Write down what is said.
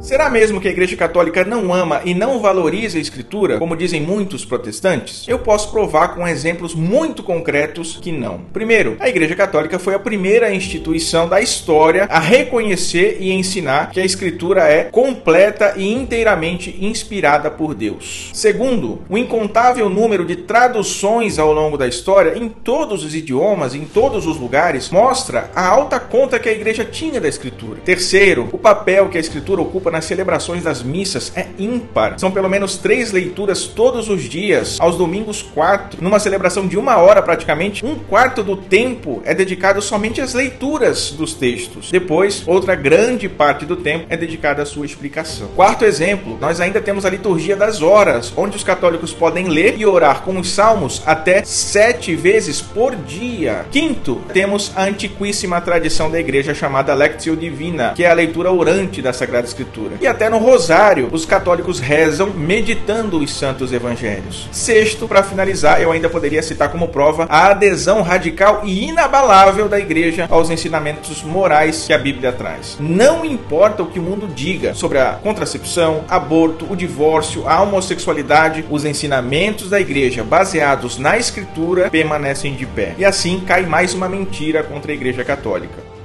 Será mesmo que a Igreja Católica não ama e não valoriza a Escritura, como dizem muitos protestantes? Eu posso provar com exemplos muito concretos que não. Primeiro, a Igreja Católica foi a primeira instituição da história a reconhecer e ensinar que a Escritura é completa e inteiramente inspirada por Deus. Segundo, o incontável número de traduções ao longo da história em todos os idiomas, em todos os lugares, mostra a alta conta que a Igreja tinha da Escritura. Terceiro, o papel que a Escritura ocupa nas celebrações das missas é ímpar. São pelo menos três leituras todos os dias, aos domingos quatro. Numa celebração de uma hora praticamente, um quarto do tempo é dedicado somente às leituras dos textos. Depois, outra grande parte do tempo é dedicada à sua explicação. Quarto exemplo, nós ainda temos a liturgia das horas, onde os católicos podem ler e orar com os salmos até sete vezes por dia. Quinto, temos a antiquíssima tradição da igreja chamada Lectio Divina, que é a leitura orante da Sagrada Escritura E até no Rosário, os católicos rezam meditando os santos evangelhos. Sexto, para finalizar, eu ainda poderia citar como prova a adesão radical e inabalável da igreja aos ensinamentos morais que a Bíblia traz. Não importa o que o mundo diga sobre a contracepção, aborto, o divórcio, a homossexualidade, os ensinamentos da igreja baseados na escritura permanecem de pé. E assim cai mais uma mentira contra a igreja católica.